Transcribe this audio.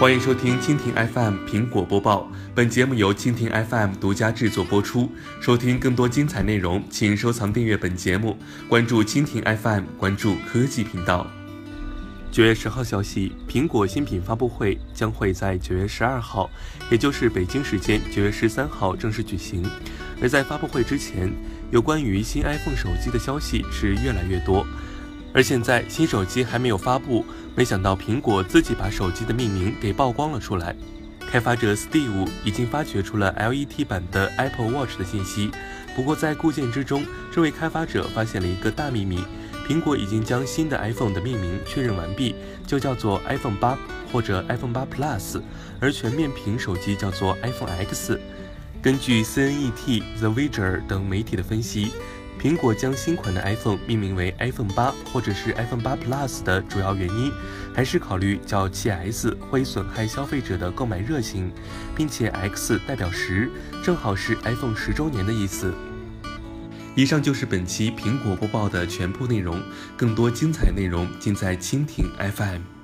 欢迎收听蜻蜓 FM 苹果播报，本节目由蜻蜓 FM 独家制作播出。收听更多精彩内容，请收藏订阅本节目，关注蜻蜓 FM，关注科技频道。九月十号消息，苹果新品发布会将会在九月十二号，也就是北京时间九月十三号正式举行。而在发布会之前，有关于新 iPhone 手机的消息是越来越多。而现在新手机还没有发布，没想到苹果自己把手机的命名给曝光了出来。开发者 Steve 已经发掘出了 LET 版的 Apple Watch 的信息，不过在固件之中，这位开发者发现了一个大秘密：苹果已经将新的 iPhone 的命名确认完毕，就叫做 iPhone 八或者 iPhone 八 Plus，而全面屏手机叫做 iPhone X。根据 CNET、The Verge 等媒体的分析。苹果将新款的 iPhone 命名为 iPhone 八或者是 iPhone 八 Plus 的主要原因，还是考虑叫 7S 会损害消费者的购买热情，并且 X 代表十，正好是 iPhone 十周年的意思。以上就是本期苹果播报的全部内容，更多精彩内容尽在蜻蜓 FM。